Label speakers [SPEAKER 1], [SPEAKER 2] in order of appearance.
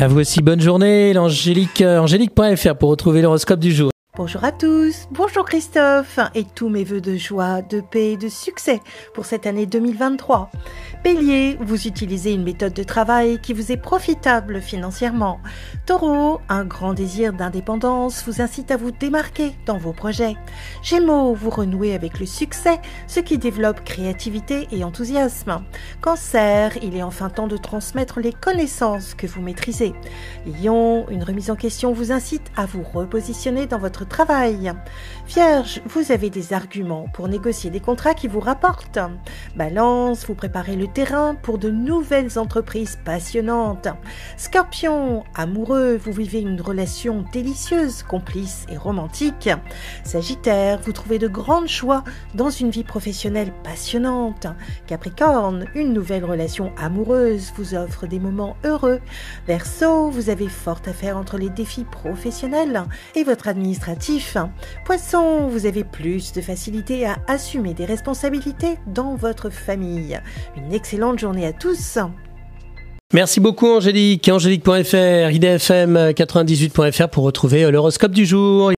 [SPEAKER 1] À vous aussi, bonne journée, l'Angélique, euh, pour retrouver l'horoscope du jour.
[SPEAKER 2] Bonjour à tous, bonjour Christophe et tous mes voeux de joie, de paix et de succès pour cette année 2023. Bélier, vous utilisez une méthode de travail qui vous est profitable financièrement. Taureau, un grand désir d'indépendance vous incite à vous démarquer dans vos projets. Gémeaux, vous renouez avec le succès, ce qui développe créativité et enthousiasme. Cancer, il est enfin temps de transmettre les connaissances que vous maîtrisez. Lion, une remise en question vous incite à vous repositionner dans votre travail. Vierge, vous avez des arguments pour négocier des contrats qui vous rapportent. Balance, vous préparez le terrain pour de nouvelles entreprises passionnantes. Scorpion, amoureux, vous vivez une relation délicieuse, complice et romantique. Sagittaire, vous trouvez de grandes joies dans une vie professionnelle passionnante. Capricorne, une nouvelle relation amoureuse vous offre des moments heureux. Verseau, vous avez fort à faire entre les défis professionnels et votre administratif. Poisson, vous avez plus de facilité à assumer des responsabilités dans votre famille. Une excellente journée à tous.
[SPEAKER 1] Merci beaucoup Angélique, angélique.fr, idfm98.fr pour retrouver l'horoscope du jour.